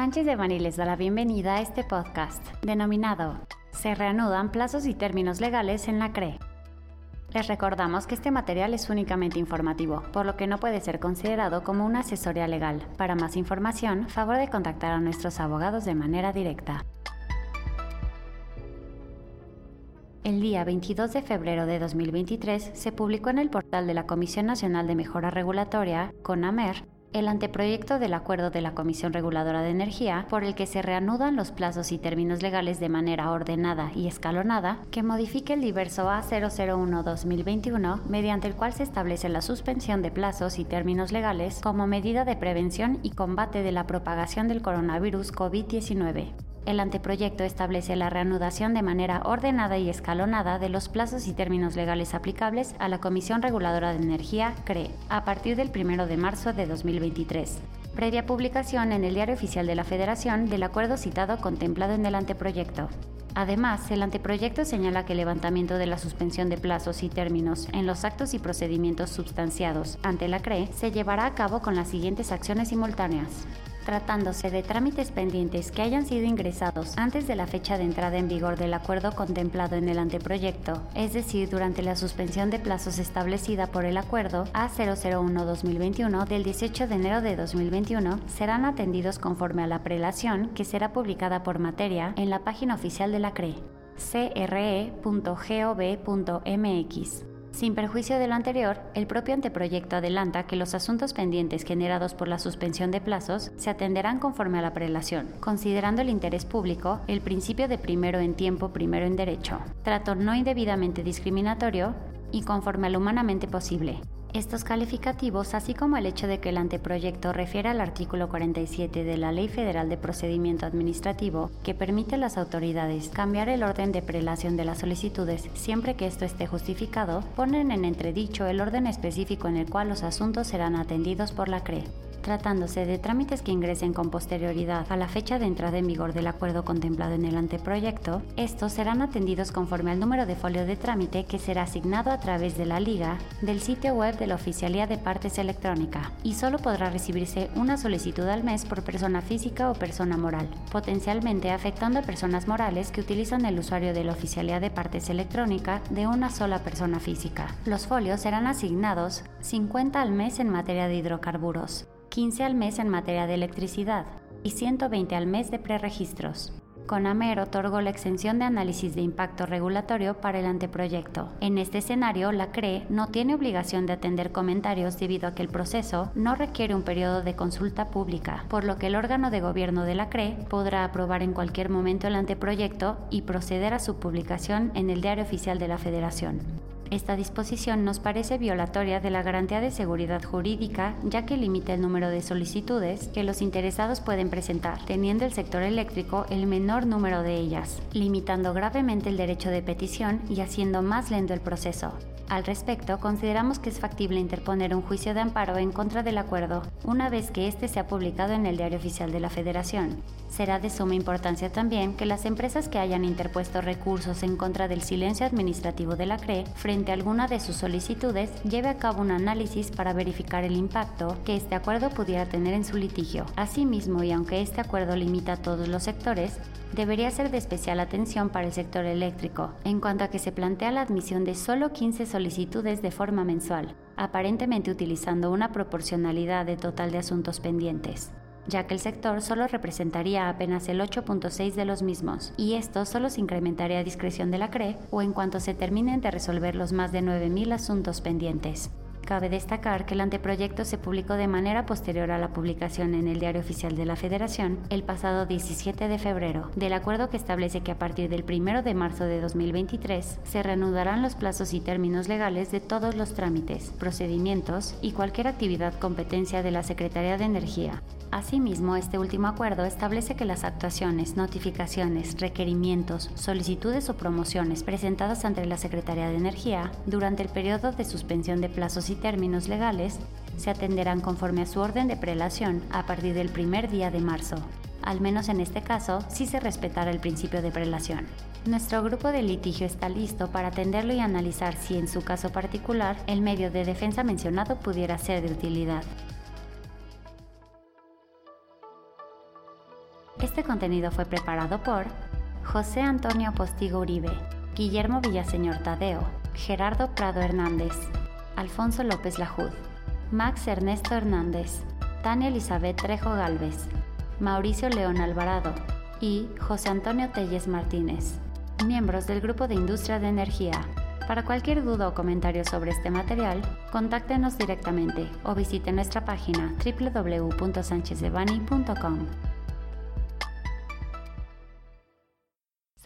Sánchez de Bani les da la bienvenida a este podcast, denominado Se reanudan plazos y términos legales en la CRE. Les recordamos que este material es únicamente informativo, por lo que no puede ser considerado como una asesoría legal. Para más información, favor de contactar a nuestros abogados de manera directa. El día 22 de febrero de 2023 se publicó en el portal de la Comisión Nacional de Mejora Regulatoria, CONAMER, el anteproyecto del acuerdo de la Comisión Reguladora de Energía por el que se reanudan los plazos y términos legales de manera ordenada y escalonada que modifique el diverso A001-2021 mediante el cual se establece la suspensión de plazos y términos legales como medida de prevención y combate de la propagación del coronavirus COVID-19. El anteproyecto establece la reanudación de manera ordenada y escalonada de los plazos y términos legales aplicables a la Comisión Reguladora de Energía, CRE, a partir del 1 de marzo de 2023 previa publicación en el Diario Oficial de la Federación del acuerdo citado contemplado en el anteproyecto. Además, el anteproyecto señala que el levantamiento de la suspensión de plazos y términos en los actos y procedimientos substanciados ante la CRE se llevará a cabo con las siguientes acciones simultáneas tratándose de trámites pendientes que hayan sido ingresados antes de la fecha de entrada en vigor del acuerdo contemplado en el anteproyecto, es decir, durante la suspensión de plazos establecida por el acuerdo A001-2021 del 18 de enero de 2021, serán atendidos conforme a la prelación que será publicada por materia en la página oficial de la CRE, cre.gov.mx. Sin perjuicio de lo anterior, el propio anteproyecto adelanta que los asuntos pendientes generados por la suspensión de plazos se atenderán conforme a la prelación, considerando el interés público, el principio de primero en tiempo, primero en derecho, trato no indebidamente discriminatorio y conforme a lo humanamente posible, estos calificativos, así como el hecho de que el anteproyecto refiere al artículo 47 de la Ley Federal de Procedimiento Administrativo, que permite a las autoridades cambiar el orden de prelación de las solicitudes siempre que esto esté justificado, ponen en entredicho el orden específico en el cual los asuntos serán atendidos por la CRE tratándose de trámites que ingresen con posterioridad a la fecha de entrada en vigor del acuerdo contemplado en el anteproyecto, estos serán atendidos conforme al número de folio de trámite que será asignado a través de la liga del sitio web de la Oficialía de Partes Electrónica y solo podrá recibirse una solicitud al mes por persona física o persona moral, potencialmente afectando a personas morales que utilizan el usuario de la Oficialía de Partes Electrónica de una sola persona física. Los folios serán asignados 50 al mes en materia de hidrocarburos, 15 al mes en materia de electricidad y 120 al mes de preregistros. CONAMER otorgó la exención de análisis de impacto regulatorio para el anteproyecto. En este escenario, la CRE no tiene obligación de atender comentarios debido a que el proceso no requiere un periodo de consulta pública, por lo que el órgano de gobierno de la CRE podrá aprobar en cualquier momento el anteproyecto y proceder a su publicación en el Diario Oficial de la Federación. Esta disposición nos parece violatoria de la garantía de seguridad jurídica, ya que limita el número de solicitudes que los interesados pueden presentar, teniendo el sector eléctrico el menor número de ellas, limitando gravemente el derecho de petición y haciendo más lento el proceso. Al respecto, consideramos que es factible interponer un juicio de amparo en contra del acuerdo una vez que éste sea publicado en el Diario Oficial de la Federación, Será de suma importancia también que las empresas que hayan interpuesto recursos en contra del silencio administrativo de la CRE frente a alguna de sus solicitudes lleve a cabo un análisis para verificar el impacto que este acuerdo pudiera tener en su litigio. Asimismo, y aunque este acuerdo limita a todos los sectores, debería ser de especial atención para el sector eléctrico, en cuanto a que se plantea la admisión de solo 15 solicitudes de forma mensual, aparentemente utilizando una proporcionalidad de total de asuntos pendientes ya que el sector solo representaría apenas el 8.6 de los mismos, y esto solo se incrementaría a discreción de la CRE o en cuanto se terminen de resolver los más de 9.000 asuntos pendientes. Cabe destacar que el anteproyecto se publicó de manera posterior a la publicación en el Diario Oficial de la Federación el pasado 17 de febrero, del acuerdo que establece que a partir del 1 de marzo de 2023 se reanudarán los plazos y términos legales de todos los trámites, procedimientos y cualquier actividad competencia de la Secretaría de Energía, Asimismo, este último acuerdo establece que las actuaciones, notificaciones, requerimientos, solicitudes o promociones presentadas ante la Secretaría de Energía durante el periodo de suspensión de plazos y términos legales se atenderán conforme a su orden de prelación a partir del primer día de marzo, al menos en este caso si se respetará el principio de prelación. Nuestro grupo de litigio está listo para atenderlo y analizar si en su caso particular el medio de defensa mencionado pudiera ser de utilidad. Este contenido fue preparado por José Antonio Postigo Uribe, Guillermo Villaseñor Tadeo, Gerardo Prado Hernández, Alfonso López Lajud, Max Ernesto Hernández, Tania Elizabeth Trejo Galvez, Mauricio León Alvarado y José Antonio Telles Martínez, miembros del Grupo de Industria de Energía. Para cualquier duda o comentario sobre este material, contáctenos directamente o visite nuestra página www.sanchezdevani.com.